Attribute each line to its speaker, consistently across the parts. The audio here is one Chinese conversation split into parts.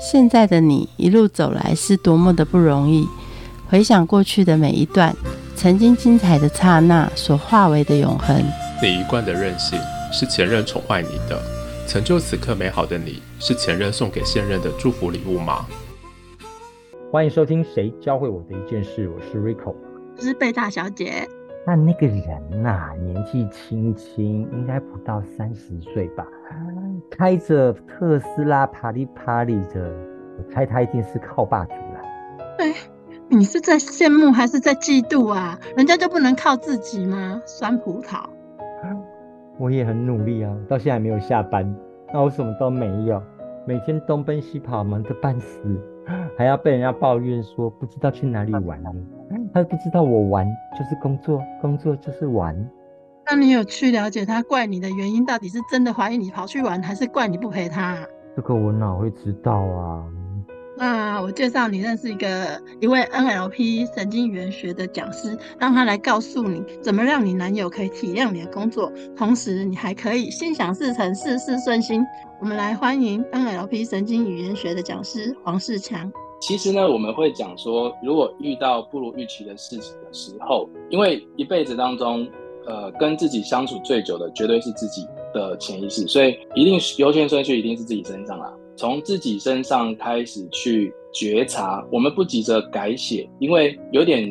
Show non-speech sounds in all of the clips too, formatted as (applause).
Speaker 1: 现在的你一路走来是多么的不容易。回想过去的每一段，曾经精彩的刹那所化为的永恒。
Speaker 2: 你一贯的任性是前任宠坏你的，成就此刻美好的你是前任送给现任的祝福礼物吗？
Speaker 3: 欢迎收听《谁教会我的一件事》，我是 Rico，
Speaker 4: 我是贝大小姐。
Speaker 3: 那那个人呐，年纪轻轻，应该不到三十岁吧？开着特斯拉，爬里爬里的，我猜他一定是靠霸主了。
Speaker 4: 哎，你是在羡慕还是在嫉妒啊？人家就不能靠自己吗？酸葡萄。
Speaker 3: 我也很努力啊，到现在还没有下班，那我什么都没有，每天东奔西跑，忙得半死，还要被人家抱怨说不知道去哪里玩呢。他不知道我玩就是工作，工作就是玩。
Speaker 4: 那你有去了解他怪你的原因，到底是真的怀疑你跑去玩，还是怪你不陪他？
Speaker 3: 这个我哪会知道啊？
Speaker 4: 那我介绍你认识一个一位 NLP 神经语言学的讲师，让他来告诉你怎么让你男友可以体谅你的工作，同时你还可以心想事成，事事顺心。我们来欢迎 NLP 神经语言学的讲师黄世强。
Speaker 5: 其实呢，我们会讲说，如果遇到不如预期的事情的时候，因为一辈子当中，呃，跟自己相处最久的绝对是自己的潜意识，所以一定是优先顺序一定是自己身上啦。从自己身上开始去觉察，我们不急着改写，因为有点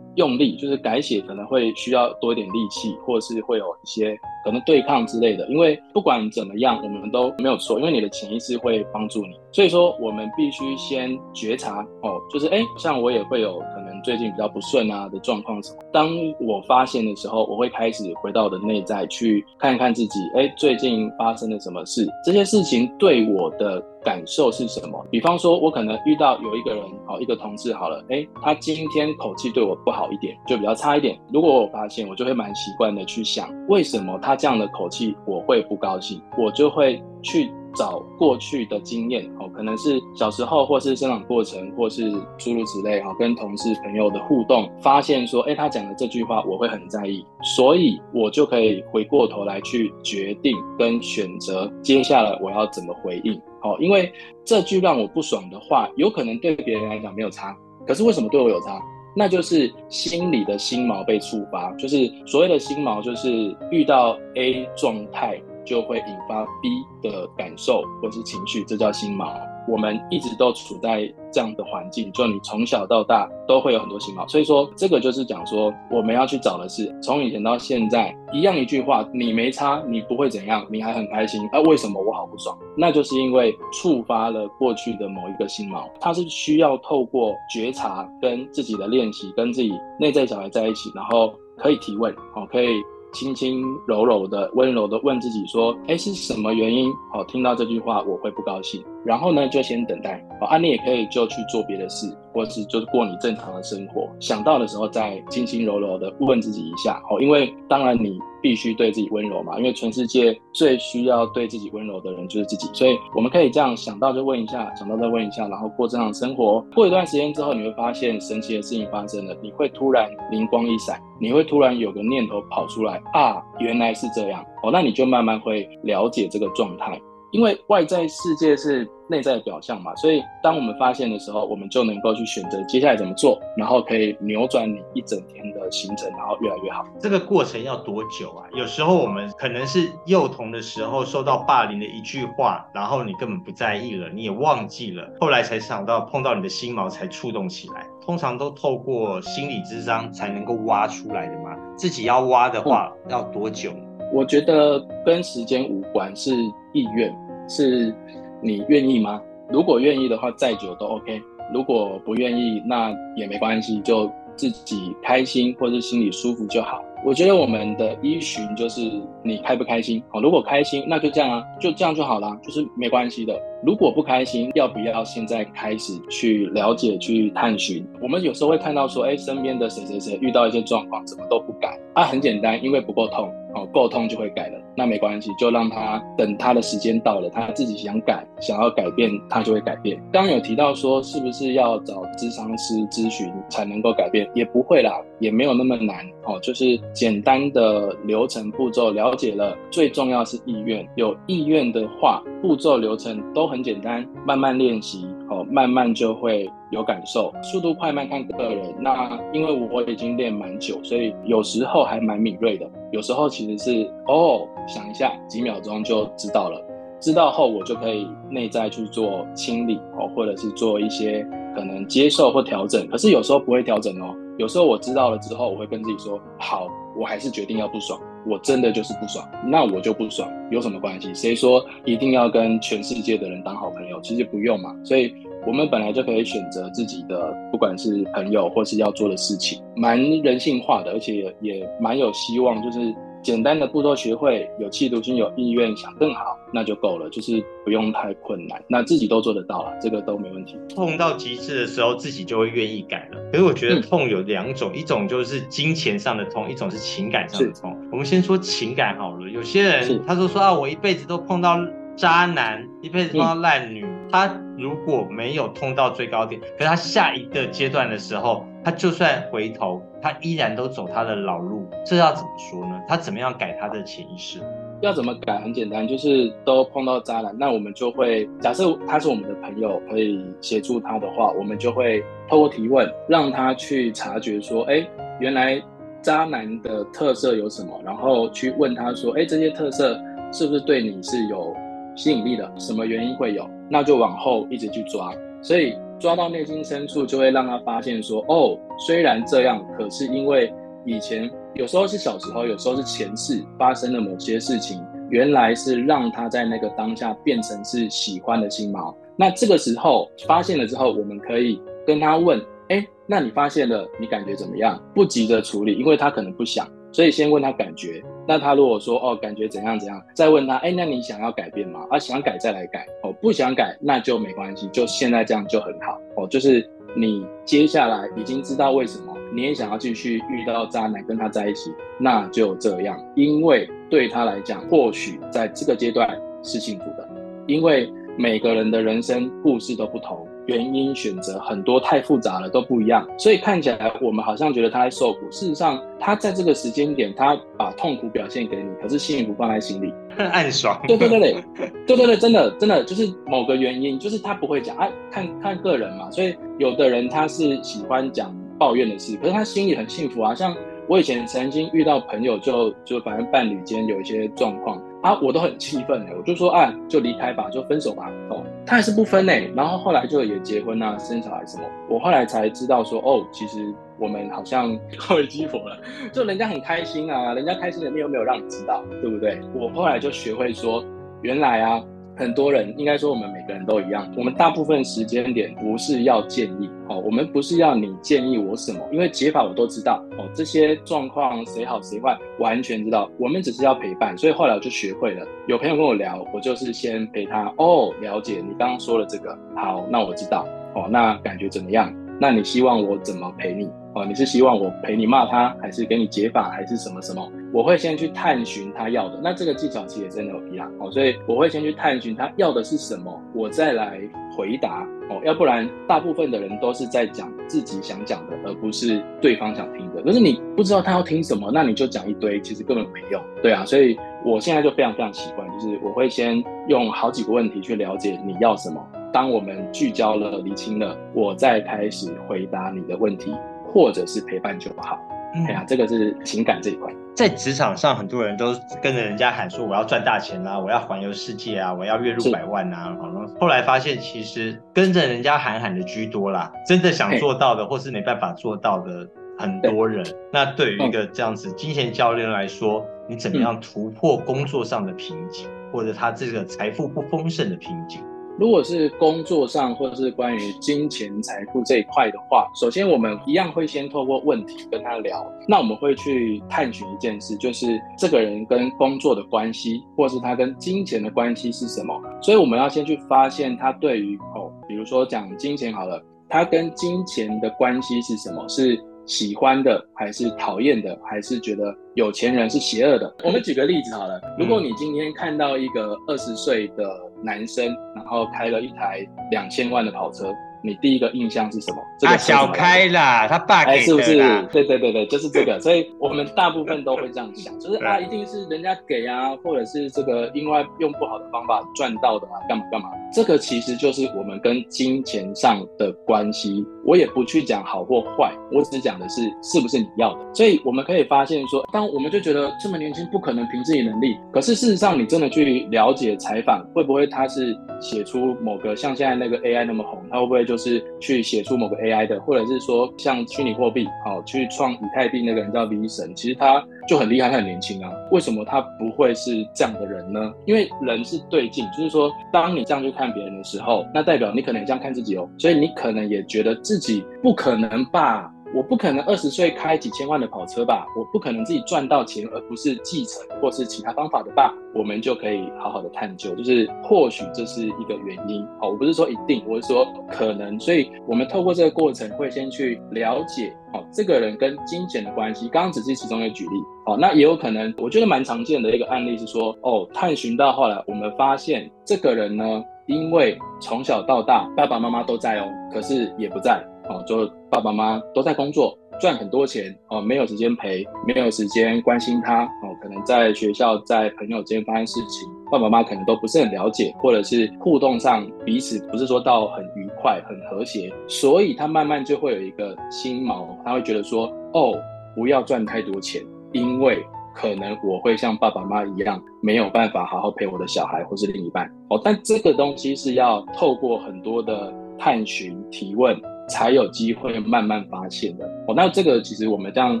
Speaker 5: 用力，就是改写可能会需要多一点力气，或是会有一些。可能对抗之类的，因为不管怎么样，我们都没有错，因为你的潜意识会帮助你。所以说，我们必须先觉察哦，就是哎，像我也会有可能最近比较不顺啊的状况什么。当我发现的时候，我会开始回到我的内在去看一看自己，哎，最近发生了什么事？这些事情对我的感受是什么？比方说，我可能遇到有一个人，哦，一个同事好了，哎，他今天口气对我不好一点，就比较差一点。如果我发现，我就会蛮习惯的去想，为什么。他这样的口气，我会不高兴，我就会去找过去的经验哦，可能是小时候，或是生长过程，或是诸如此类哈，跟同事朋友的互动，发现说，哎，他讲的这句话我会很在意，所以我就可以回过头来去决定跟选择接下来我要怎么回应哦，因为这句让我不爽的话，有可能对别人来讲没有差，可是为什么对我有差？那就是心里的心锚被触发，就是所谓的心锚，就是遇到 A 状态就会引发 B 的感受或是情绪，这叫心锚。我们一直都处在这样的环境，就你从小到大都会有很多心毛，所以说这个就是讲说我们要去找的是从以前到现在一样一句话，你没差，你不会怎样，你还很开心，啊，为什么我好不爽？那就是因为触发了过去的某一个心毛，它是需要透过觉察跟自己的练习，跟自己内在小孩在一起，然后可以提问，哦，可以。轻轻柔柔的、温柔的问自己说：“哎，是什么原因？好，听到这句话我会不高兴。然后呢，就先等待。哦，啊，你也可以就去做别的事，或是就是过你正常的生活。想到的时候再轻轻柔柔的问自己一下。哦，因为当然你。”必须对自己温柔嘛，因为全世界最需要对自己温柔的人就是自己，所以我们可以这样想到就问一下，想到再问一下，然后过正常生活。过一段时间之后，你会发现神奇的事情发生了，你会突然灵光一闪，你会突然有个念头跑出来啊，原来是这样哦，那你就慢慢会了解这个状态。因为外在世界是内在的表象嘛，所以当我们发现的时候，我们就能够去选择接下来怎么做，然后可以扭转你一整天的行程，然后越来越好。
Speaker 6: 这个过程要多久啊？有时候我们可能是幼童的时候受到霸凌的一句话，然后你根本不在意了，你也忘记了，后来才想到碰到你的心毛才触动起来。通常都透过心理智商才能够挖出来的嘛。自己要挖的话，要多久？
Speaker 5: 我觉得跟时间无关，是意愿，是你愿意吗？如果愿意的话，再久都 OK；如果不愿意，那也没关系，就自己开心或者心里舒服就好。我觉得我们的依循就是你开不开心好，如果开心，那就这样啊，就这样就好了，就是没关系的。如果不开心，要不要现在开始去了解、去探寻？我们有时候会看到说，哎，身边的谁谁谁遇到一些状况，怎么都不改啊？很简单，因为不够痛。哦，够痛就会改了，那没关系，就让他等他的时间到了，他自己想改、想要改变，他就会改变。刚刚有提到说，是不是要找咨商师咨询才能够改变？也不会啦，也没有那么难。哦，就是简单的流程步骤了解了，最重要是意愿。有意愿的话，步骤流程都很简单，慢慢练习哦，慢慢就会有感受。速度快慢看个人。那因为我已经练蛮久，所以有时候还蛮敏锐的。有时候其实是哦，想一下几秒钟就知道了。知道后，我就可以内在去做清理哦，或者是做一些可能接受或调整。可是有时候不会调整哦，有时候我知道了之后，我会跟自己说：好，我还是决定要不爽，我真的就是不爽，那我就不爽，有什么关系？谁说一定要跟全世界的人当好朋友？其实不用嘛。所以我们本来就可以选择自己的，不管是朋友或是要做的事情，蛮人性化的，而且也蛮有希望，就是。简单的步骤学会，有企图心、有意愿想更好，那就够了，就是不用太困难，那自己都做得到了，这个都没问题。
Speaker 6: 痛到极致的时候，自己就会愿意改了。可是我觉得痛有两种，一种就是金钱上的痛，一种是情感上的痛。我们先说情感好了，有些人他说说啊，我一辈子都碰到渣男，一辈子碰到烂女，他如果没有痛到最高点，可是他下一个阶段的时候。他就算回头，他依然都走他的老路，这要怎么说呢？他怎么样改他的潜意识？
Speaker 5: 要怎么改？很简单，就是都碰到渣男，那我们就会假设他是我们的朋友，可以协助他的话，我们就会透过提问，让他去察觉说，哎，原来渣男的特色有什么？然后去问他说，哎，这些特色是不是对你是有吸引力的？什么原因会有？那就往后一直去抓，所以。抓到内心深处，就会让他发现说：哦，虽然这样，可是因为以前有时候是小时候，有时候是前世发生的某些事情，原来是让他在那个当下变成是喜欢的星猫。那这个时候发现了之后，我们可以跟他问：哎，那你发现了，你感觉怎么样？不急着处理，因为他可能不想，所以先问他感觉。那他如果说哦，感觉怎样怎样，再问他，哎，那你想要改变吗？啊，想改再来改，不想改那就没关系，就现在这样就很好哦。就是你接下来已经知道为什么你也想要继续遇到渣男跟他在一起，那就这样，因为对他来讲，或许在这个阶段是幸福的，因为每个人的人生故事都不同。原因选择很多太复杂了都不一样，所以看起来我们好像觉得他在受苦，事实上他在这个时间点他把痛苦表现给你，可是幸福放在心里，
Speaker 6: 暗爽。
Speaker 5: 对对对对，对对对，真的真的就是某个原因，就是他不会讲，啊，看看个人嘛，所以有的人他是喜欢讲抱怨的事，可是他心里很幸福啊，像。我以前曾经遇到朋友，就就反正伴侣间有一些状况啊，我都很气愤哎，我就说啊，就离开吧，就分手吧。哦，他还是不分哎，然后后来就也结婚啊，生小孩什么。我后来才知道说，哦，其实我们好像靠为激活了，(laughs) 就人家很开心啊，人家开心的你又没有让你知道，对不对？我后来就学会说，原来啊。很多人应该说，我们每个人都一样。我们大部分时间点不是要建议哦，我们不是要你建议我什么，因为解法我都知道哦。这些状况谁好谁坏，完全知道。我们只是要陪伴，所以后来我就学会了。有朋友跟我聊，我就是先陪他哦，了解你刚刚说了这个，好，那我知道哦，那感觉怎么样？那你希望我怎么陪你？哦，你是希望我陪你骂他，还是给你解法，还是什么什么？我会先去探寻他要的。那这个技巧其实真的有一样哦，所以我会先去探寻他要的是什么，我再来回答哦。要不然，大部分的人都是在讲自己想讲的，而不是对方想听的。可是你不知道他要听什么，那你就讲一堆，其实根本没用。对啊，所以我现在就非常非常习惯，就是我会先用好几个问题去了解你要什么。当我们聚焦了、理清了，我再开始回答你的问题。或者是陪伴就好，哎呀，这个是情感这一块。
Speaker 6: 在职场上，很多人都跟着人家喊说：“我要赚大钱啦，我要环游世界啊，我要月入百万啊。”后来发现，其实跟着人家喊喊的居多啦，真的想做到的，或是没办法做到的很多人。那对于一个这样子金钱教练来说，你怎么样突破工作上的瓶颈，或者他这个财富不丰盛的瓶颈？
Speaker 5: 如果是工作上或者是关于金钱财富这一块的话，首先我们一样会先透过问题跟他聊。那我们会去探寻一件事，就是这个人跟工作的关系，或是他跟金钱的关系是什么。所以我们要先去发现他对于哦，比如说讲金钱好了，他跟金钱的关系是什么？是喜欢的，还是讨厌的，还是觉得有钱人是邪恶的？我们举个例子好了，如果你今天看到一个二十岁的。男生，然后开了一台两千万的跑车，你第一个印象是什么？这个
Speaker 6: 啊，小开啦，他爸
Speaker 5: 哎，
Speaker 6: 给
Speaker 5: 是不是？对对对对，就是这个，(laughs) 所以我们大部分都会这样想，就是啊，一定是人家给啊，或者是这个因为用不好的方法赚到的啊，干嘛干嘛。这个其实就是我们跟金钱上的关系。我也不去讲好或坏，我只讲的是是不是你要的。所以我们可以发现说，当我们就觉得这么年轻不可能凭自己能力，可是事实上你真的去了解采访，会不会他是写出某个像现在那个 AI 那么红，他会不会就是去写出某个 AI 的，或者是说像虚拟货币，好、去创以太币那个人叫 V 神，其实他就很厉害，他很年轻啊，为什么他不会是这样的人呢？因为人是对镜，就是说，当你这样去看别人的时候，那代表你可能也这样看自己哦，所以你可能也觉得自己不可能吧。我不可能二十岁开几千万的跑车吧？我不可能自己赚到钱，而不是继承或是其他方法的吧？我们就可以好好的探究，就是或许这是一个原因。好，我不是说一定，我是说可能。所以我们透过这个过程，会先去了解，好，这个人跟金钱的关系。刚刚只是其中一个举例，好，那也有可能，我觉得蛮常见的一个案例是说，哦，探寻到后来，我们发现这个人呢，因为从小到大爸爸妈妈都在哦，可是也不在。哦，就爸爸妈妈都在工作，赚很多钱哦，没有时间陪，没有时间关心他哦，可能在学校、在朋友之间发生事情，爸爸妈妈可能都不是很了解，或者是互动上彼此不是说到很愉快、很和谐，所以他慢慢就会有一个心锚，他会觉得说，哦，不要赚太多钱，因为可能我会像爸爸妈妈一样，没有办法好好陪我的小孩或是另一半哦，但这个东西是要透过很多的探寻、提问。才有机会慢慢发现的哦。那这个其实我们这样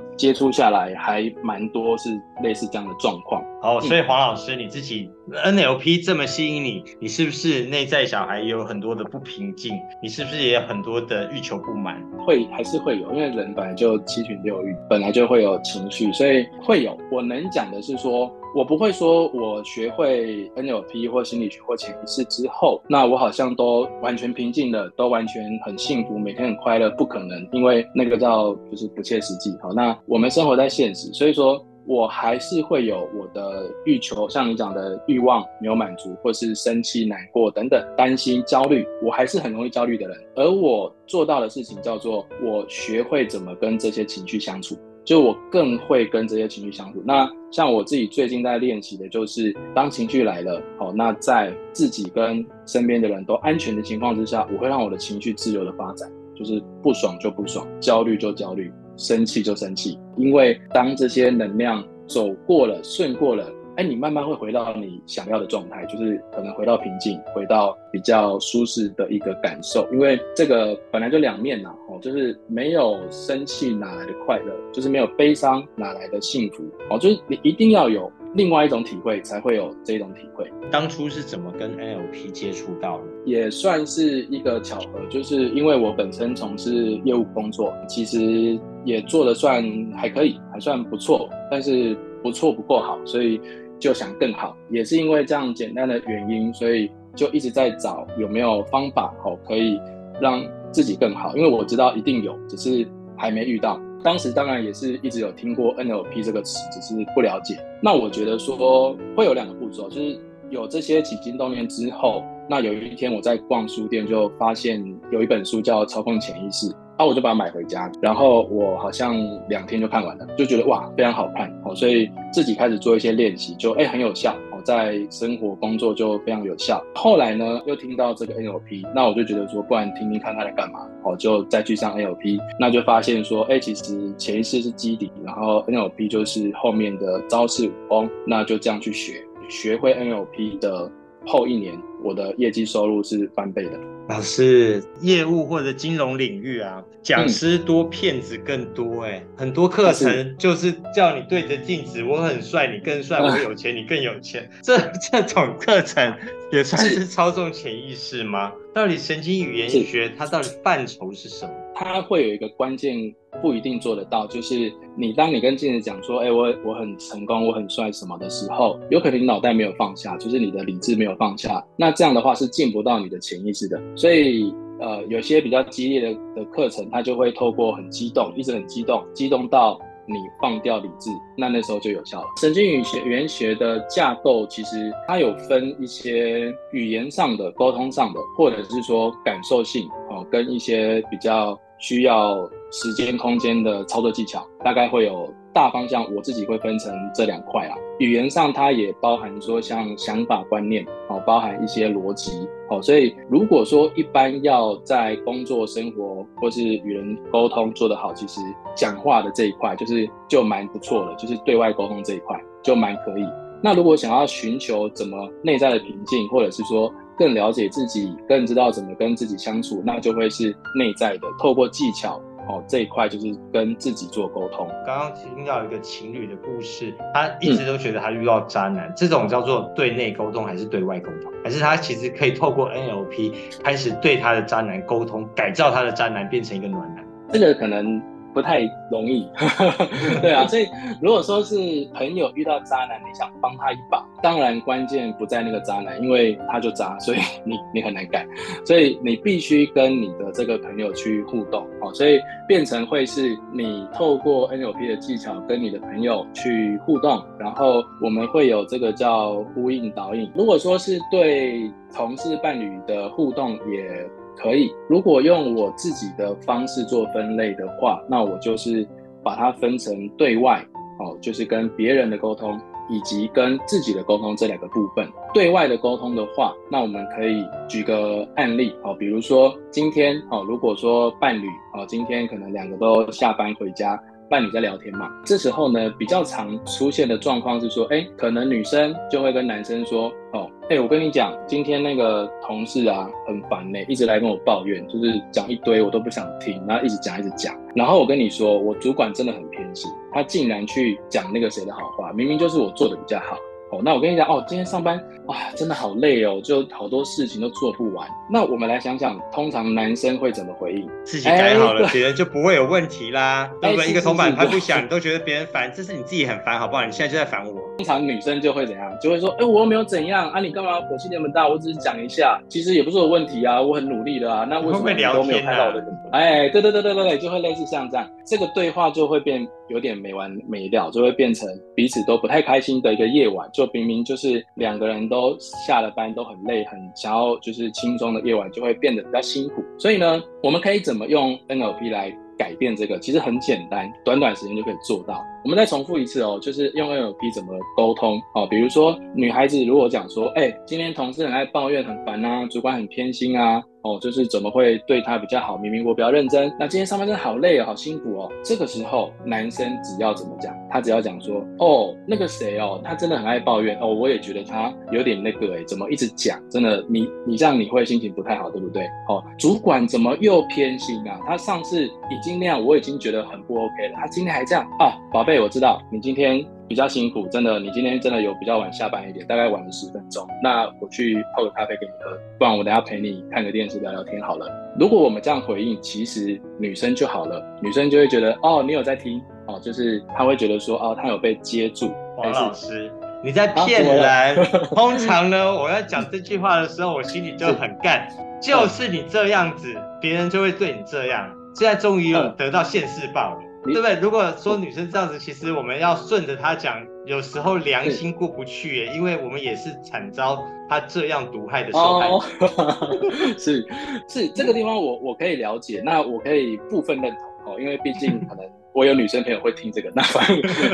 Speaker 5: 接触下来，还蛮多是类似这样的状况。
Speaker 6: 哦，所以黄老师你自己 NLP 这么吸引你，你是不是内在小孩也有很多的不平静？你是不是也有很多的欲求不满？
Speaker 5: 会还是会有，因为人本来就七情六欲，本来就会有情绪，所以会有。我能讲的是说，我不会说我学会 NLP 或心理学或潜意识之后，那我好像都完全平静了，都完全很幸福，每天很快乐，不可能，因为那个叫就是不切实际。好，那我们生活在现实，所以说。我还是会有我的欲求，像你讲的欲望没有满足，或是生气、难过等等，担心、焦虑，我还是很容易焦虑的人。而我做到的事情叫做，我学会怎么跟这些情绪相处，就我更会跟这些情绪相处。那像我自己最近在练习的就是，当情绪来了，好，那在自己跟身边的人都安全的情况之下，我会让我的情绪自由的发展，就是不爽就不爽，焦虑就焦虑。生气就生气，因为当这些能量走过了、顺过了，哎，你慢慢会回到你想要的状态，就是可能回到平静，回到比较舒适的一个感受。因为这个本来就两面呐，哦，就是没有生气哪来的快乐，就是没有悲伤哪来的幸福，哦，就是你一定要有另外一种体会，才会有这种体会。
Speaker 6: 当初是怎么跟 NLP 接触到的？
Speaker 5: 也算是一个巧合，就是因为我本身从事业务工作，其实也做的算还可以，还算不错，但是不错不够好，所以就想更好。也是因为这样简单的原因，所以就一直在找有没有方法哦，可以让自己更好。因为我知道一定有，只是还没遇到。当时当然也是一直有听过 NLP 这个词，只是不了解。那我觉得说会有两个步骤，就是有这些起心动念之后，那有一天我在逛书店就发现有一本书叫《操控潜意识》，啊，我就把它买回家，然后我好像两天就看完了，就觉得哇非常好看哦，所以自己开始做一些练习，就哎很有效在生活工作就非常有效。后来呢又听到这个 NLP，那我就觉得说，不然听听看他在干嘛哦，就再去上 NLP，那就发现说，哎其实潜意识是基底，然后 NLP 就是后面的招式武功，那就这样去学，学会 NLP 的后一年，我的业绩收入是翻倍的。
Speaker 6: 老师，业务或者金融领域啊，讲师多，骗子更多哎、很多课程就是叫你对着镜子，我很帅，你更帅，我有钱，你更有钱。这这种课程也算是操纵潜意识吗？到底神经语言学它到底范畴是什么？
Speaker 5: 它会有一个关键不一定做得到，就是你当你跟镜子讲说，哎、我我很成功，我很帅什么的时候，有可能你脑袋没有放下，就是你的理智没有放下，那这样的话是进不到你的潜意识的。所以呃，有些比较激烈的的课程，它就会透过很激动，一直很激动，激动到你放掉理智，那那时候就有效了。神经语学语言学的架构其实它有分一些语言上的、沟通上的，或者是说感受性哦，跟一些比较需要时间空间的操作技巧，大概会有大方向，我自己会分成这两块啊。语言上它也包含说像想法观念哦，包含一些逻辑哦，所以如果说一般要在工作生活或是与人沟通做得好，其实讲话的这一块就是就蛮不错的，就是对外沟通这一块就蛮可以。那如果想要寻求怎么内在的平静，或者是说更了解自己，更知道怎么跟自己相处，那就会是内在的，透过技巧哦这一块就是跟自己做沟通。
Speaker 6: 刚刚听到一个情侣的故事，他一直都觉得他遇到渣男，这种叫做对内沟通还是对外沟通？还是他其实可以透过 NLP 开始对他的渣男沟通，改造他的渣男变成一个暖男？
Speaker 5: 这个可能。不太容易，(laughs) 对啊，所以如果说是朋友遇到渣男，你想帮他一把，当然关键不在那个渣男，因为他就渣，所以你你很难改，所以你必须跟你的这个朋友去互动哦，所以变成会是你透过 NLP 的技巧跟你的朋友去互动，然后我们会有这个叫呼应导引。如果说是对同事伴侣的互动也。可以，如果用我自己的方式做分类的话，那我就是把它分成对外哦，就是跟别人的沟通，以及跟自己的沟通这两个部分。对外的沟通的话，那我们可以举个案例哦，比如说今天哦，如果说伴侣哦，今天可能两个都下班回家。伴侣在聊天嘛，这时候呢，比较常出现的状况是说，哎，可能女生就会跟男生说，哦，哎，我跟你讲，今天那个同事啊，很烦呢，一直来跟我抱怨，就是讲一堆我都不想听，然后一直讲一直讲，然后我跟你说，我主管真的很偏心，他竟然去讲那个谁的好话，明明就是我做的比较好。哦，那我跟你讲哦，今天上班哇，真的好累哦，就好多事情都做不完。那我们来想想，通常男生会怎么回应？
Speaker 6: 自己改好了，别人就不会有问题啦。对不对？一个铜板拍不响，你都觉得别人烦，这是你自己很烦，好不好？你现在就在烦我。
Speaker 5: 通常女生就会怎样？就会说，哎，我又没有怎样啊，你干嘛火气那么大？我只是讲一下，其实也不是我问题啊，我很努力的啊。那为什么都没有看到我的？哎，对对对对对对，就会类似像这样，这个对话就会变有点没完没了，就会变成彼此都不太开心的一个夜晚。就明明就是两个人都下了班都很累，很想要就是轻松的夜晚，就会变得比较辛苦。所以呢，我们可以怎么用 NLP 来改变这个？其实很简单，短短时间就可以做到。我们再重复一次哦，就是用 NLP 怎么沟通哦？比如说女孩子如果讲说，哎，今天同事很爱抱怨，很烦啊，主管很偏心啊。哦，就是怎么会对他比较好？明明我比较认真，那今天上班真的好累哦，好辛苦哦。这个时候，男生只要怎么讲，他只要讲说，哦，那个谁哦，他真的很爱抱怨哦，我也觉得他有点那个哎，怎么一直讲？真的，你你这样你会心情不太好，对不对？哦，主管怎么又偏心啊？他上次已经那样，我已经觉得很不 OK 了，他今天还这样啊，宝贝，我知道你今天。比较辛苦，真的，你今天真的有比较晚下班一点，大概晚了十分钟。那我去泡个咖啡给你喝，不然我等下陪你看个电视聊聊天好了。如果我们这样回应，其实女生就好了，女生就会觉得哦，你有在听哦，就是她会觉得说哦，她有被接住。
Speaker 6: 王老师，你在骗人。(laughs) 通常呢，我要讲这句话的时候，我心里就很干，就是你这样子，别人就会对你这样。现在终于有得到现世报了。对不对？如果说女生这样子，其实我们要顺着她讲，有时候良心过不去耶，因为我们也是惨遭她这样毒害的受害
Speaker 5: 者。(laughs) (laughs) 是是，这个地方我我可以了解，那我可以部分认同哦，因为毕竟可能我有女生朋友会听这个，那反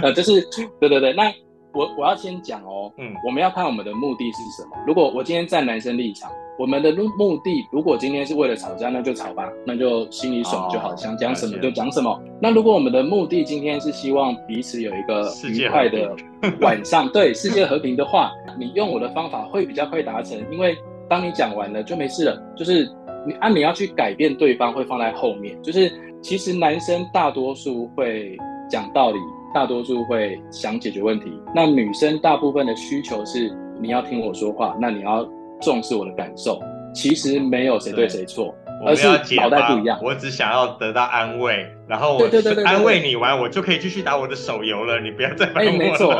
Speaker 5: 呃就是对对对，那我我要先讲哦，嗯，我们要看我们的目的是什么。如果我今天站男生立场。我们的目目的，如果今天是为了吵架，那就吵吧，那就心里爽就好，想讲什么就讲什么。那如果我们的目的今天是希望彼此有一个愉快的晚上，对世界和平的话，你用我的方法会比较快达成，因为当你讲完了就没事了。就是你啊，你要去改变对方，会放在后面。就是其实男生大多数会讲道理，大多数会想解决问题。那女生大部分的需求是你要听我说话，那你要。重视我的感受，其实没有谁对谁错，而是脑袋不一样。
Speaker 6: 我只想要得到安慰，然后我安慰你完，我就可以继续打我的手游了。你不要再烦我了。
Speaker 5: 没错，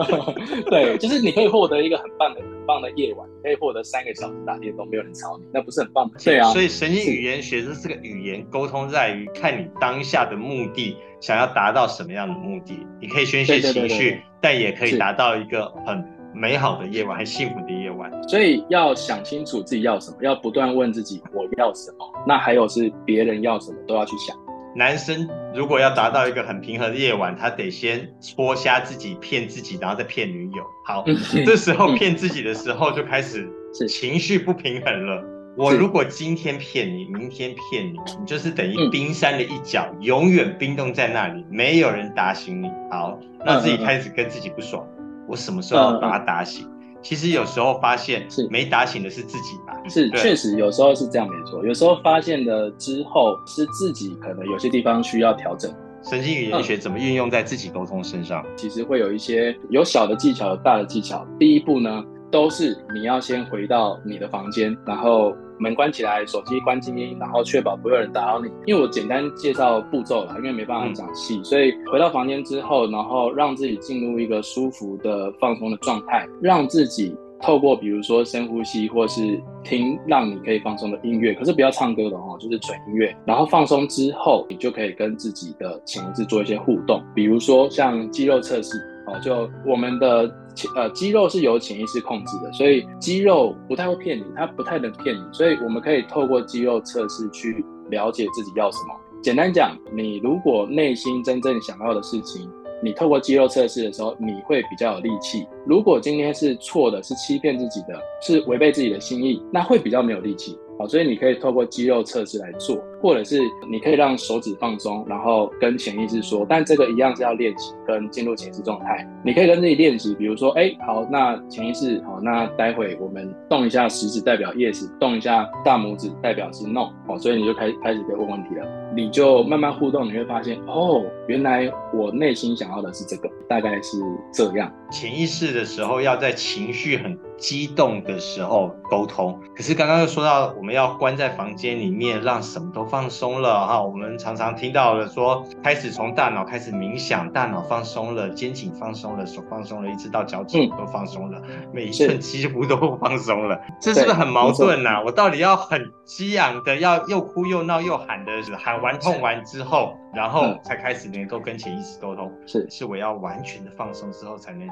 Speaker 5: (laughs) 对，就是你可以获得一个很棒的、很棒的夜晚，你可以获得三个小时打电动，没有人吵你，那不是很棒吗？对啊。
Speaker 6: 所以神经语言学这是个语言沟通，在于看你当下的目的，想要达到什么样的目的。你可以宣泄情绪，但也可以达到一个很。美好的夜晚，很幸福的夜晚。
Speaker 5: 所以要想清楚自己要什么，要不断问自己我要什么。那还有是别人要什么都要去想。
Speaker 6: 男生如果要达到一个很平和的夜晚，他得先戳瞎自己，骗自己，然后再骗女友。好，(laughs) 这时候骗自己的时候就开始情绪不平衡了。我如果今天骗你，明天骗你，你就是等于冰山的一角，永远冰冻在那里，没有人打醒你。好，那自己开始跟自己不爽，我什么时候要把他打醒？其实有时候发现是没打醒的是自己吧？
Speaker 5: 是，确实有时候是这样，没错。有时候发现了之后是自己可能有些地方需要调整。
Speaker 6: 神经语言学怎么运用在自己沟通身上？
Speaker 5: 其实会有一些有小的技巧，有大的技巧。第一步呢，都是你要先回到你的房间，然后。门关起来，手机关静音，然后确保不会有人打扰你。因为我简单介绍步骤了，因为没办法讲细，所以回到房间之后，然后让自己进入一个舒服的放松的状态，让自己透过比如说深呼吸，或是听让你可以放松的音乐，可是不要唱歌的哦，就是纯音乐。然后放松之后，你就可以跟自己的潜意识做一些互动，比如说像肌肉测试哦，就我们的。呃，肌肉是由潜意识控制的，所以肌肉不太会骗你，它不太能骗你，所以我们可以透过肌肉测试去了解自己要什么。简单讲，你如果内心真正想要的事情，你透过肌肉测试的时候，你会比较有力气。如果今天是错的，是欺骗自己的，是违背自己的心意，那会比较没有力气。好，所以你可以透过肌肉测试来做，或者是你可以让手指放松，然后跟潜意识说，但这个一样是要练习跟进入潜意识状态。你可以跟自己练习，比如说，哎，好，那潜意识，好，那待会我们动一下食指代表 yes，动一下大拇指代表是 no，好，所以你就开开始可以问问题了。你就慢慢互动，你会发现，哦，原来我内心想要的是这个，大概是这样。
Speaker 6: 潜意识的时候要在情绪很激动的时候沟通，可是刚刚又说到我们要关在房间里面，让什么都放松了哈。我们常常听到了说，开始从大脑开始冥想，大脑放松了，肩颈放松了，手放松了，一直到脚趾都放松了，每一寸肌肤都放松了，这是不是很矛盾呐？我到底要很激昂的，要又哭又闹又喊的喊？完痛完之后，然后才开始能够跟潜意识沟通。
Speaker 5: 是，
Speaker 6: 是我要完全的放松之后，才能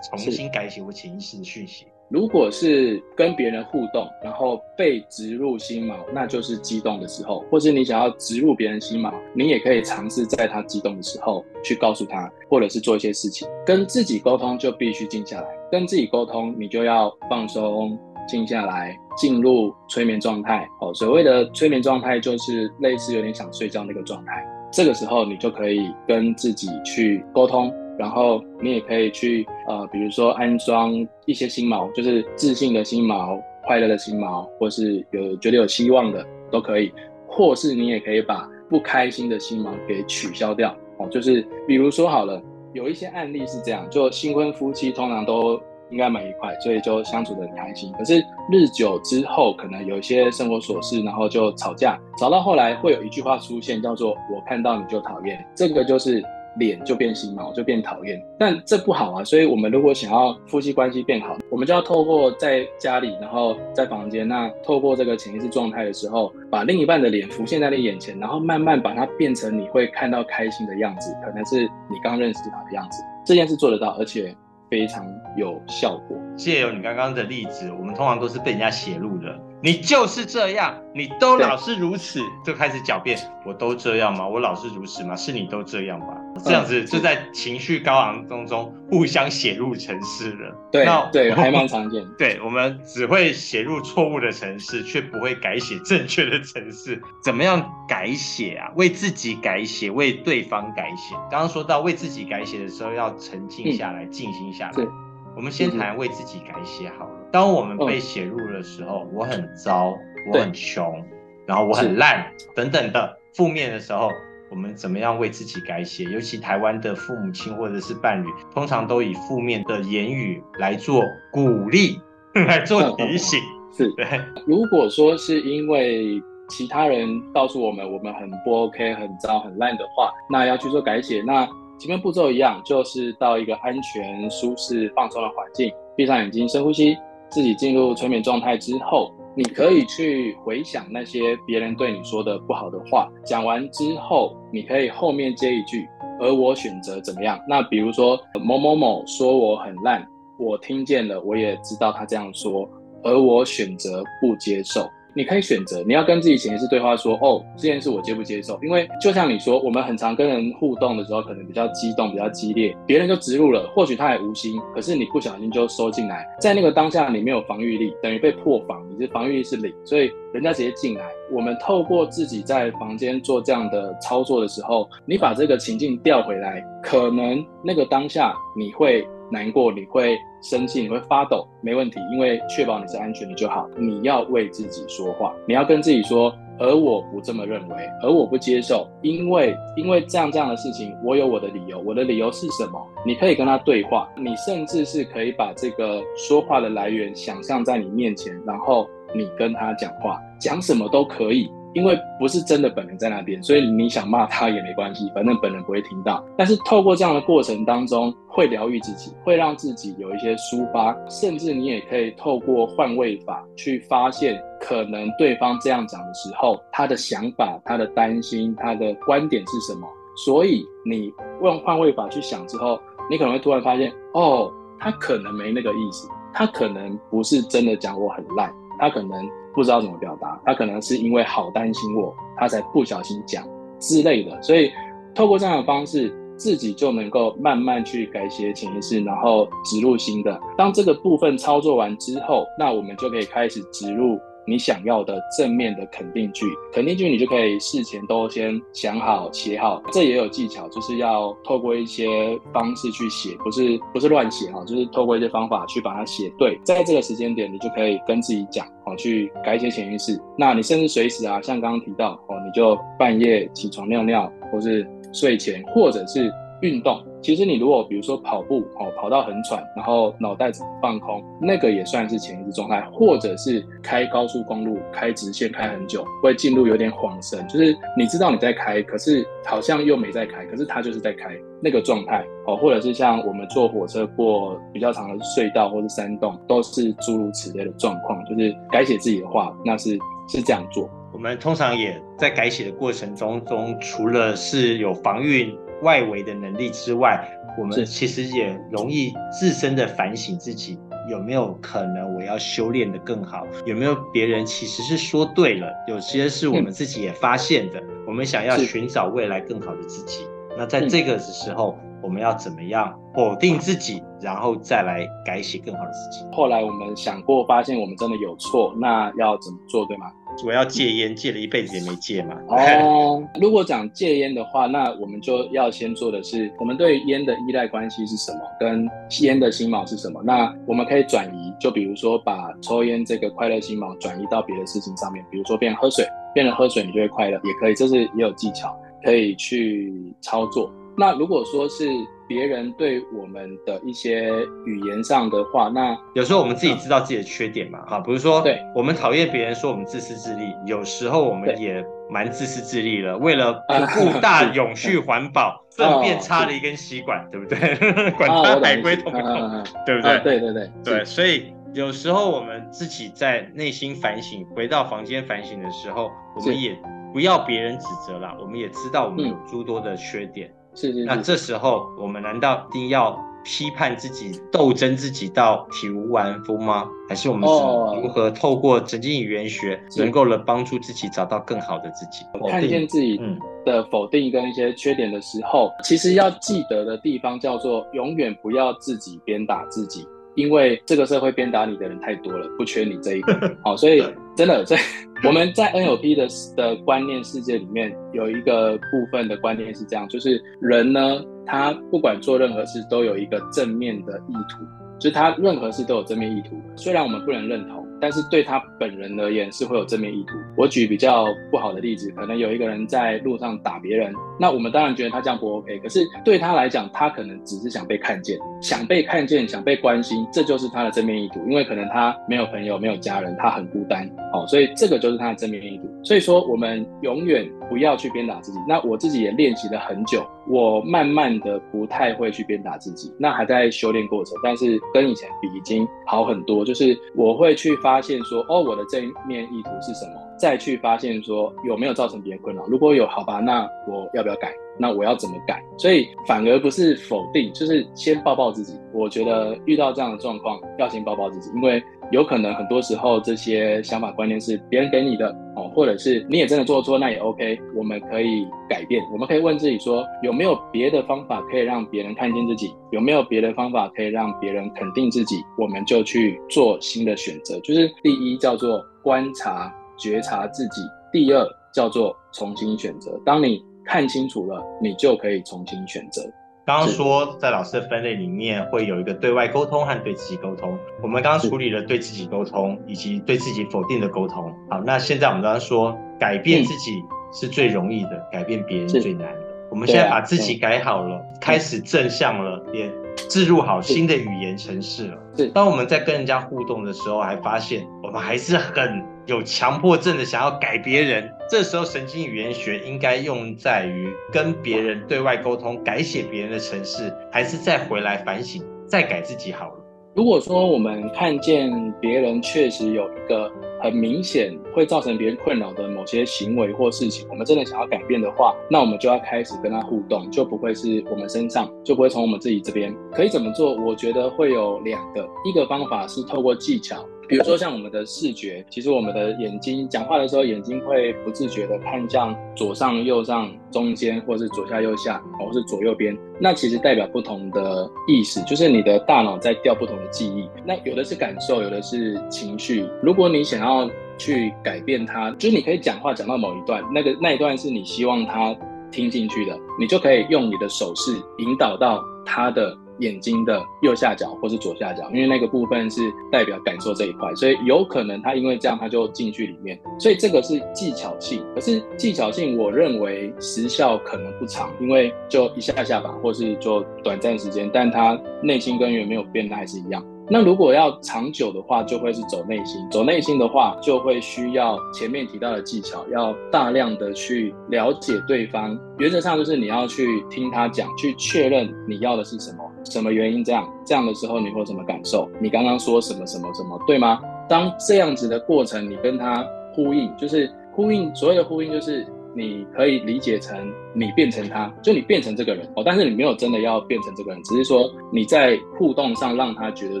Speaker 6: 重新改写我潜意识的讯息。
Speaker 5: 如果是跟别人互动，然后被植入心锚，那就是激动的时候；或是你想要植入别人心锚，你也可以尝试在他激动的时候去告诉他，或者是做一些事情。跟自己沟通就必须静下来，跟自己沟通你就要放松。静下来，进入催眠状态。哦，所谓的催眠状态就是类似有点想睡觉那个状态。这个时候，你就可以跟自己去沟通，然后你也可以去呃，比如说安装一些心锚，就是自信的心锚、快乐的心锚，或是有觉得有希望的都可以。或是你也可以把不开心的心锚给取消掉。哦，就是比如说好了，有一些案例是这样，就新婚夫妻通常都。应该蛮愉快，所以就相处的很开心。可是日久之后，可能有一些生活琐事，然后就吵架，吵到后来会有一句话出现，叫做“我看到你就讨厌”。这个就是脸就变心毛，就变讨厌。但这不好啊，所以我们如果想要夫妻关系变好，我们就要透过在家里，然后在房间，那透过这个潜意识状态的时候，把另一半的脸浮现在你眼前，然后慢慢把它变成你会看到开心的样子，可能是你刚认识他的样子。这件事做得到，而且。非常有效果。
Speaker 6: 借由你刚刚的例子，我们通常都是被人家写入的。你就是这样，你都老是如此，就开始狡辩。我都这样吗？我老是如此吗？是你都这样吧？这样子就在情绪高昂当中互相写入城市了。
Speaker 5: 对，那对，还蛮常见。(laughs)
Speaker 6: 对，我们只会写入错误的城市，却不会改写正确的城市。怎么样改写啊？为自己改写，为对方改写。刚刚说到为自己改写的时候，要沉静下来，静心下来。我们先谈为自己改写好了。当我们被写入的时候，我很糟，我很穷，然后我很烂等等的负面的时候，我们怎么样为自己改写？尤其台湾的父母亲或者是伴侣，通常都以负面的言语来做鼓励，(laughs) 来做提醒。
Speaker 5: 是 (laughs) 对。如果说是因为其他人告诉我们我们很不 OK、很糟、很烂的话，那要去做改写，那。前面步骤一样，就是到一个安全、舒适、放松的环境，闭上眼睛，深呼吸，自己进入催眠状态之后，你可以去回想那些别人对你说的不好的话。讲完之后，你可以后面接一句，而我选择怎么样？那比如说某某某说我很烂，我听见了，我也知道他这样说，而我选择不接受。你可以选择，你要跟自己潜意识对话，说哦，这件事我接不接受？因为就像你说，我们很常跟人互动的时候，可能比较激动、比较激烈，别人就植入了，或许他也无心，可是你不小心就收进来，在那个当下你没有防御力，等于被破防，你的防御力是零，所以人家直接进来。我们透过自己在房间做这样的操作的时候，你把这个情境调回来，可能那个当下你会。难过，你会生气，你会发抖，没问题，因为确保你是安全的就好。你要为自己说话，你要跟自己说，而我不这么认为，而我不接受，因为因为这样这样的事情，我有我的理由，我的理由是什么？你可以跟他对话，你甚至是可以把这个说话的来源想象在你面前，然后你跟他讲话，讲什么都可以。因为不是真的本人在那边，所以你想骂他也没关系，反正本人不会听到。但是透过这样的过程当中，会疗愈自己，会让自己有一些抒发，甚至你也可以透过换位法去发现，可能对方这样讲的时候，他的想法、他的担心、他的观点是什么。所以你用换位法去想之后，你可能会突然发现，哦，他可能没那个意思，他可能不是真的讲我很烂，他可能。不知道怎么表达，他可能是因为好担心我，他才不小心讲之类的。所以透过这样的方式，自己就能够慢慢去改写潜意识，然后植入新的。当这个部分操作完之后，那我们就可以开始植入。你想要的正面的肯定句，肯定句你就可以事前都先想好写好，这也有技巧，就是要透过一些方式去写，不是不是乱写哈，就是透过一些方法去把它写对，在这个时间点你就可以跟自己讲哦，去改写潜意识。那你甚至随时啊，像刚刚提到哦，你就半夜起床尿尿，或是睡前，或者是。运动，其实你如果比如说跑步哦，跑到很喘，然后脑袋子放空，那个也算是潜意识状态，或者是开高速公路开直线开很久，会进入有点恍神，就是你知道你在开，可是好像又没在开，可是它就是在开那个状态哦，或者是像我们坐火车过比较长的隧道或是山洞，都是诸如此类的状况，就是改写自己的话，那是是这样做。
Speaker 6: 我们通常也在改写的过程中中，除了是有防御。外围的能力之外，我们其实也容易自身的反省自己有没有可能我要修炼的更好，有没有别人其实是说对了，有些是我们自己也发现的，我们想要寻找未来更好的自己。那在这个时候，我们要怎么样否定自己，然后再来改写更好的自己？
Speaker 5: 后来我们想过，发现我们真的有错，那要怎么做，对吗？
Speaker 6: 我要戒烟，戒了一辈子也没戒嘛。(laughs)
Speaker 5: 哦，如果讲戒烟的话，那我们就要先做的是，我们对烟的依赖关系是什么，跟烟的心锚是什么？那我们可以转移，就比如说把抽烟这个快乐心锚转移到别的事情上面，比如说变喝水，变了喝水你就会快乐，也可以，这是也有技巧可以去操作。那如果说是别人对我们的一些语言上的话，那
Speaker 6: 有时候我们自己知道自己的缺点嘛，哈，比如说，
Speaker 5: 对，
Speaker 6: 我们讨厌别人说我们自私自利，有时候我们也蛮自私自利了，为了不顾 (laughs) 大永续环保，顺便插了一根吸管，对不对？(laughs) 管他海龟痛不痛，对不对？
Speaker 5: 对对对
Speaker 6: 对，所以有时候我们自己在内心反省，回到房间反省的时候，我们也不要别人指责了，我们也知道我们有诸多的缺点。
Speaker 5: 是是，
Speaker 6: 那这时候我们难道一定要批判自己、斗争自己到体无完肤吗？还是我们是如何透过神经语言学，能够了帮助自己找到更好的自己？
Speaker 5: 看见自己的否定跟一些缺点的时候，其实要记得的地方叫做永远不要自己鞭打自己。因为这个社会鞭打你的人太多了，不缺你这一个。(laughs) 好，所以真的，在 (laughs) 我们在 NLP 的的观念世界里面，有一个部分的观念是这样，就是人呢，他不管做任何事，都有一个正面的意图，就是他任何事都有正面意图。虽然我们不能认同。但是对他本人而言是会有正面意图。我举比较不好的例子，可能有一个人在路上打别人，那我们当然觉得他这样不 OK。可是对他来讲，他可能只是想被看见，想被看见，想被关心，这就是他的正面意图。因为可能他没有朋友，没有家人，他很孤单，哦，所以这个就是他的正面意图。所以说，我们永远不要去鞭打自己。那我自己也练习了很久，我慢慢的不太会去鞭打自己，那还在修炼过程，但是跟以前比已经好很多。就是我会去。发现说哦，我的正面意图是什么？再去发现说有没有造成别人困扰。如果有，好吧，那我要不要改？那我要怎么改？所以反而不是否定，就是先抱抱自己。我觉得遇到这样的状况，要先抱抱自己，因为有可能很多时候这些想法观念是别人给你的哦，或者是你也真的做错，那也 OK。我们可以改变，我们可以问自己说，有没有别的方法可以让别人看见自己？有没有别的方法可以让别人肯定自己？我们就去做新的选择。就是第一叫做观察、觉察自己；第二叫做重新选择。当你看清楚了，你就可以重新选择。
Speaker 6: 刚刚说在老师的分类里面会有一个对外沟通和对自己沟通，我们刚刚处理了对自己沟通以及对自己否定的沟通。好，那现在我们刚刚说改变自己是最容易的，改变别人最难的。我们现在把自己改好了，开始正向了，也置入好新的语言程式了。
Speaker 5: 是，
Speaker 6: 当我们在跟人家互动的时候，还发现我们还是很有强迫症的，想要改别人。这时候，神经语言学应该用在于跟别人对外沟通，改写别人的城市，还是再回来反省，再改自己好了。
Speaker 5: 如果说我们看见别人确实有一个很明显会造成别人困扰的某些行为或事情，我们真的想要改变的话，那我们就要开始跟他互动，就不会是我们身上，就不会从我们自己这边。可以怎么做？我觉得会有两个，一个方法是透过技巧。比如说像我们的视觉，其实我们的眼睛讲话的时候，眼睛会不自觉的看向左上、右上、中间，或是左下、右下，或是左右边。那其实代表不同的意思，就是你的大脑在调不同的记忆。那有的是感受，有的是情绪。如果你想要去改变它，就是你可以讲话讲到某一段，那个那一段是你希望他听进去的，你就可以用你的手势引导到他的。眼睛的右下角或是左下角，因为那个部分是代表感受这一块，所以有可能他因为这样他就进去里面，所以这个是技巧性。可是技巧性，我认为时效可能不长，因为就一下下吧，或是就短暂时间，但他内心根源没有变，那还是一样。那如果要长久的话，就会是走内心。走内心的话，就会需要前面提到的技巧，要大量的去了解对方。原则上就是你要去听他讲，去确认你要的是什么，什么原因这样。这样的时候你会有什么感受？你刚刚说什么什么什么，对吗？当这样子的过程，你跟他呼应，就是呼应。所谓的呼应就是。你可以理解成你变成他，就你变成这个人哦，但是你没有真的要变成这个人，只是说你在互动上让他觉得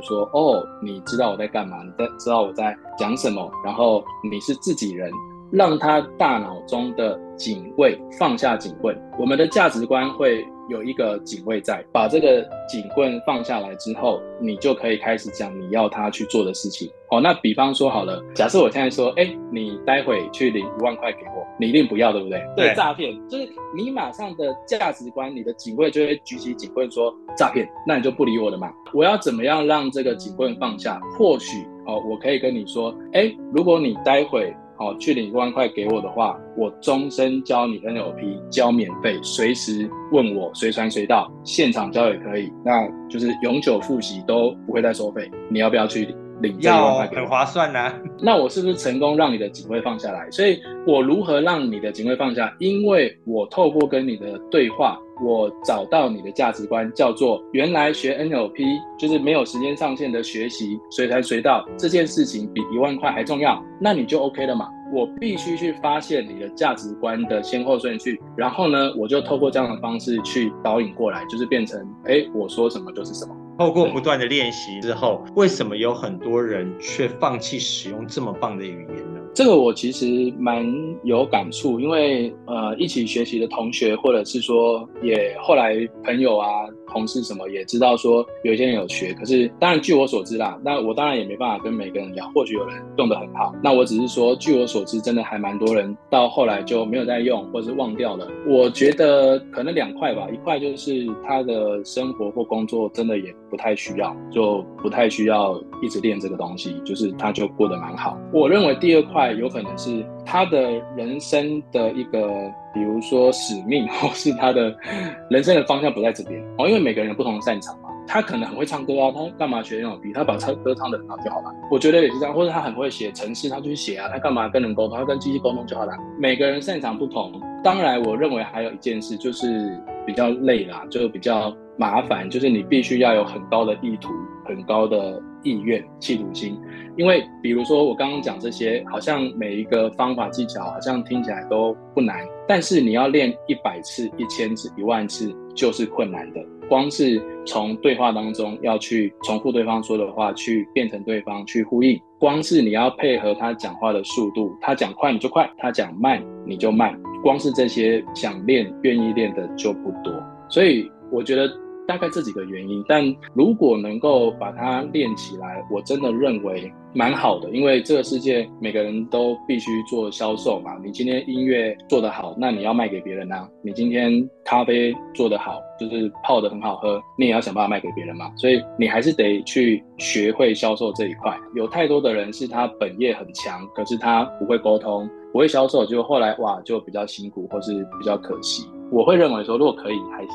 Speaker 5: 说，哦，你知道我在干嘛，你在知道我在讲什么，然后你是自己人，让他大脑中的警卫放下警卫，我们的价值观会。有一个警卫在，把这个警棍放下来之后，你就可以开始讲你要他去做的事情。哦，那比方说好了，假设我现在说，哎，你待会去领一万块给我，你一定不要，对不对？对，诈骗就是你马上的价值观，你的警卫就会举起警棍说诈骗，那你就不理我了嘛。我要怎么样让这个警棍放下？或许哦，我可以跟你说，哎，如果你待会。好，去领一万块给我的话，我终身教你 NLP，教免费，随时问我，随传随到，现场教也可以，那就是永久复习都不会再收费。你要不要去领这一万块？
Speaker 6: 很划算呐。(laughs)
Speaker 5: 那我是不是成功让你的警卫放下来？所以我如何让你的警卫放下？因为我透过跟你的对话。我找到你的价值观，叫做原来学 NLP 就是没有时间上限的学习，随传随到这件事情比一万块还重要，那你就 OK 了嘛？我必须去发现你的价值观的先后顺序，然后呢，我就透过这样的方式去导引过来，就是变成，哎，我说什么就是什么。
Speaker 6: 透过不断的练习之后，为什么有很多人却放弃使用这么棒的语言呢？
Speaker 5: 这个我其实蛮有感触，因为呃，一起学习的同学，或者是说也后来朋友啊、同事什么也知道说有些人有学，可是当然据我所知啦，那我当然也没办法跟每个人聊，或许有人用的很好，那我只是说据我所知，真的还蛮多人到后来就没有再用，或者是忘掉了。我觉得可能两块吧，一块就是他的生活或工作真的也不太需要，就不太需要一直练这个东西，就是他就过得蛮好。我认为第二块。有可能是他的人生的一个，比如说使命，(laughs) 或是他的 (laughs) 人生的方向不在这边哦，因为每个人有不同的擅长嘛。他可能很会唱歌啊，他干嘛学那种笔？他把唱歌唱得很好就好了。我觉得也是这样，或者他很会写程式，他就去写啊。他干嘛跟人沟通？他跟机器沟通就好了。每个人擅长不同。当然，我认为还有一件事就是比较累啦，就比较麻烦，就是你必须要有很高的意图，很高的。意愿、企图心。因为比如说我刚刚讲这些，好像每一个方法技巧好像听起来都不难，但是你要练一百次、一千次、一万次就是困难的。光是从对话当中要去重复对方说的话，去变成对方去呼应，光是你要配合他讲话的速度，他讲快你就快，他讲慢你就慢，光是这些想练、愿意练的就不多，所以我觉得。大概这几个原因，但如果能够把它练起来，我真的认为蛮好的。因为这个世界每个人都必须做销售嘛。你今天音乐做得好，那你要卖给别人啊。你今天咖啡做得好，就是泡得很好喝，你也要想办法卖给别人嘛。所以你还是得去学会销售这一块。有太多的人是他本业很强，可是他不会沟通，不会销售，就后来哇就比较辛苦或是比较可惜。我会认为说，如果可以，还是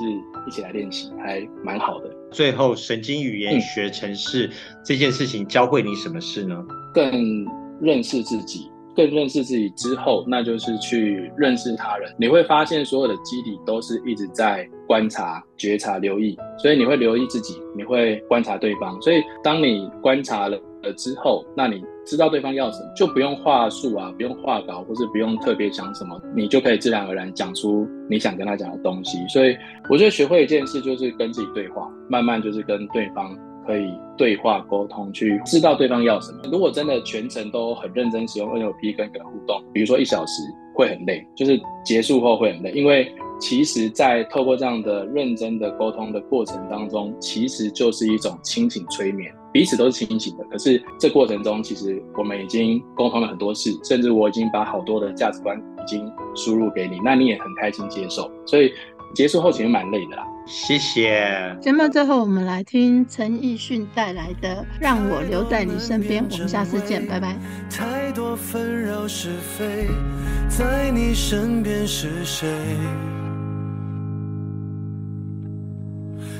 Speaker 5: 一起来练习，还蛮好的。
Speaker 6: 最后，神经语言学程式这件事情教会你什么事呢？
Speaker 5: 更认识自己，更认识自己之后，那就是去认识他人。你会发现，所有的基底都是一直在观察、觉察、留意，所以你会留意自己，你会观察对方。所以，当你观察了了之后，那你。知道对方要什么，就不用话术啊，不用画稿，或是不用特别讲什么，你就可以自然而然讲出你想跟他讲的东西。所以我觉得学会一件事就是跟自己对话，慢慢就是跟对方可以对话沟通，去知道对方要什么。如果真的全程都很认真使用 NLP 跟跟互动，比如说一小时会很累，就是结束后会很累，因为其实，在透过这样的认真的沟通的过程当中，其实就是一种清醒催眠。彼此都是清醒的，可是这过程中，其实我们已经沟通了很多事，甚至我已经把好多的价值观已经输入给你，那你也很开心接受，所以结束后其实蛮累的啦。
Speaker 6: 谢谢。
Speaker 4: 节目最后我们来听陈奕迅带来的让我留在你身边我们下次见拜拜。太多纷扰是非在你身边是谁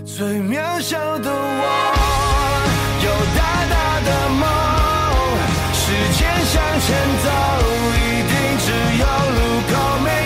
Speaker 4: 最渺小的我
Speaker 7: 有大大的梦时间向前走一定只有路口没